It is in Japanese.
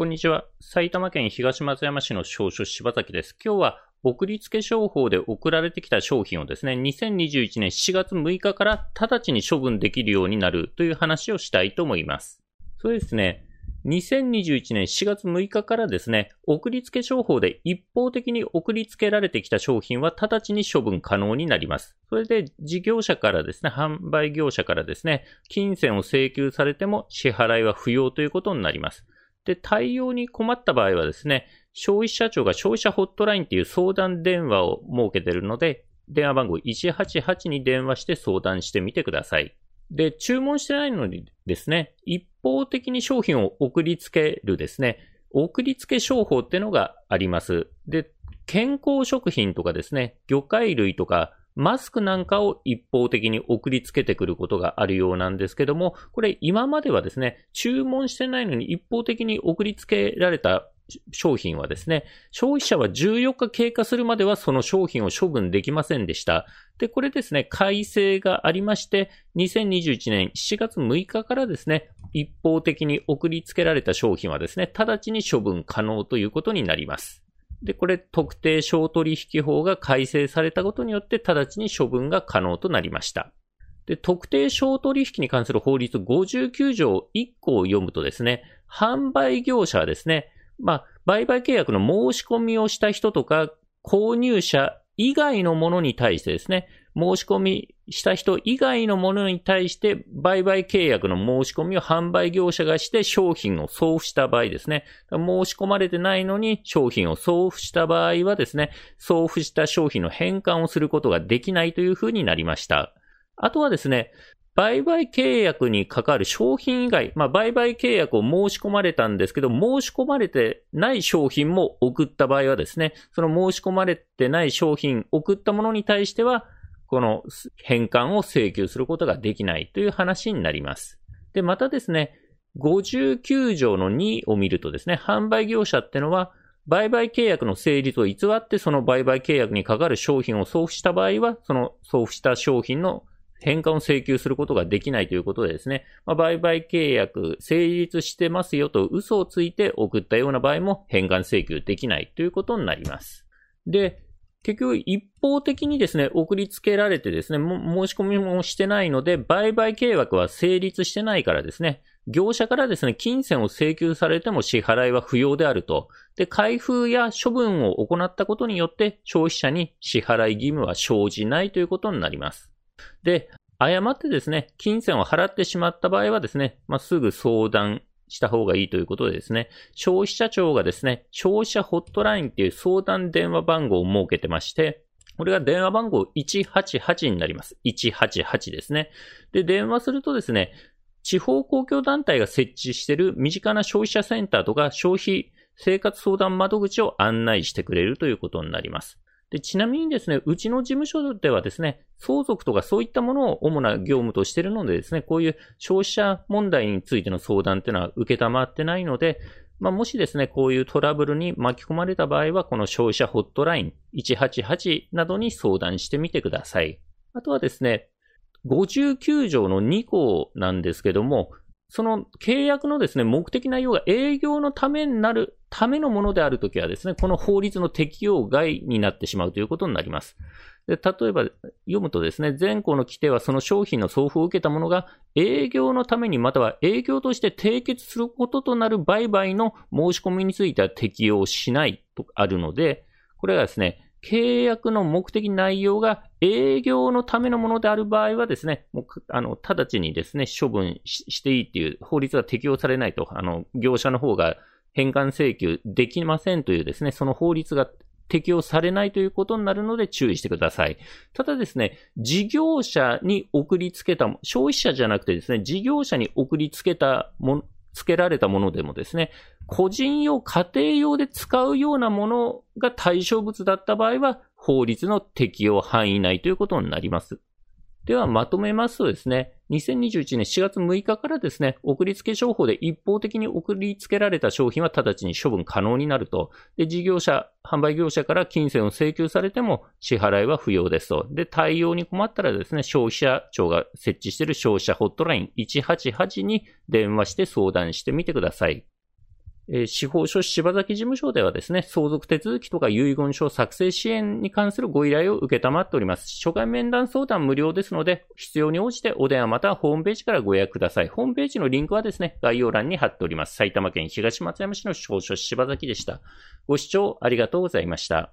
こんにちは。埼玉県東松山市の商所柴崎です。今日は送り付け商法で送られてきた商品をですね、2021年7月6日から直ちに処分できるようになるという話をしたいと思います。そうですね。2021年4月6日からですね、送り付け商法で一方的に送り付けられてきた商品は直ちに処分可能になります。それで事業者からですね、販売業者からですね、金銭を請求されても支払いは不要ということになります。で、対応に困った場合はですね、消費者庁が消費者ホットラインっていう相談電話を設けているので、電話番号188に電話して相談してみてください。で、注文してないのにですね、一方的に商品を送りつけるですね、送りつけ商法っていうのがあります。で、健康食品とかですね、魚介類とか、マスクなんかを一方的に送りつけてくることがあるようなんですけども、これ今まではですね、注文してないのに一方的に送りつけられた商品はですね、消費者は14日経過するまではその商品を処分できませんでした。で、これですね、改正がありまして、2021年7月6日からですね、一方的に送りつけられた商品はですね、直ちに処分可能ということになります。で、これ、特定商取引法が改正されたことによって、直ちに処分が可能となりました。で、特定商取引に関する法律59条1項を読むとですね、販売業者はですね、まあ、売買契約の申し込みをした人とか、購入者以外のものに対してですね、申し込みした人以外のものに対して売買契約の申し込みを販売業者がして商品を送付した場合ですね、申し込まれてないのに商品を送付した場合はですね、送付した商品の返還をすることができないというふうになりました。あとはですね、売買契約に関わる商品以外、まあ、売買契約を申し込まれたんですけど、申し込まれてない商品も送った場合はですね、その申し込まれてない商品、送ったものに対しては、この返還を請求することができないという話になります。で、またですね、59条の2を見るとですね、販売業者ってのは、売買契約の成立を偽ってその売買契約に関わる商品を送付した場合は、その送付した商品の返還を請求することができないということでですね、まあ、売買契約成立してますよと嘘をついて送ったような場合も返還請求できないということになります。で、結局一方的にですね、送りつけられてですね、申し込みもしてないので、売買契約は成立してないからですね、業者からですね、金銭を請求されても支払いは不要であると。で、開封や処分を行ったことによって消費者に支払い義務は生じないということになります。で、誤ってですね、金銭を払ってしまった場合はですね、まあ、すぐ相談した方がいいということでですね、消費者庁がですね、消費者ホットラインっていう相談電話番号を設けてまして、これが電話番号188になります。188ですね。で、電話するとですね、地方公共団体が設置している身近な消費者センターとか消費生活相談窓口を案内してくれるということになります。で、ちなみにですね、うちの事務所ではですね、相続とかそういったものを主な業務としているのでですね、こういう消費者問題についての相談っていうのは受けたまってないので、まあ、もしですね、こういうトラブルに巻き込まれた場合は、この消費者ホットライン188などに相談してみてください。あとはですね、59条の2項なんですけども、その契約のですね、目的内容が営業のためになるためのものであるときはですね、この法律の適用外になってしまうということになります。で例えば読むとですね、前項の規定はその商品の送付を受けたものが営業のためにまたは営業として締結することとなる売買の申し込みについては適用しないとあるので、これがですね、契約の目的内容が営業のためのものである場合はですね、もう、あの、直ちにですね、処分していいっていう法律が適用されないと、あの、業者の方が返還請求できませんというですね、その法律が適用されないということになるので注意してください。ただですね、事業者に送りつけた、消費者じゃなくてですね、事業者に送りつけたもの、付けられたものでもですね、個人用、家庭用で使うようなものが対象物だった場合は、法律の適用範囲内ということになります。では、まとめますとですね、2021年4月6日からですね、送り付け商法で一方的に送り付けられた商品は直ちに処分可能になると。で、事業者、販売業者から金銭を請求されても支払いは不要ですと。で、対応に困ったらですね、消費者庁が設置している消費者ホットライン188に電話して相談してみてください。え、司法書士柴崎事務所ではですね、相続手続きとか遺言書作成支援に関するご依頼を受けたまっております。初回面談相談無料ですので、必要に応じてお電話またはホームページからご予約ください。ホームページのリンクはですね、概要欄に貼っております。埼玉県東松山市の司法書士柴崎でした。ご視聴ありがとうございました。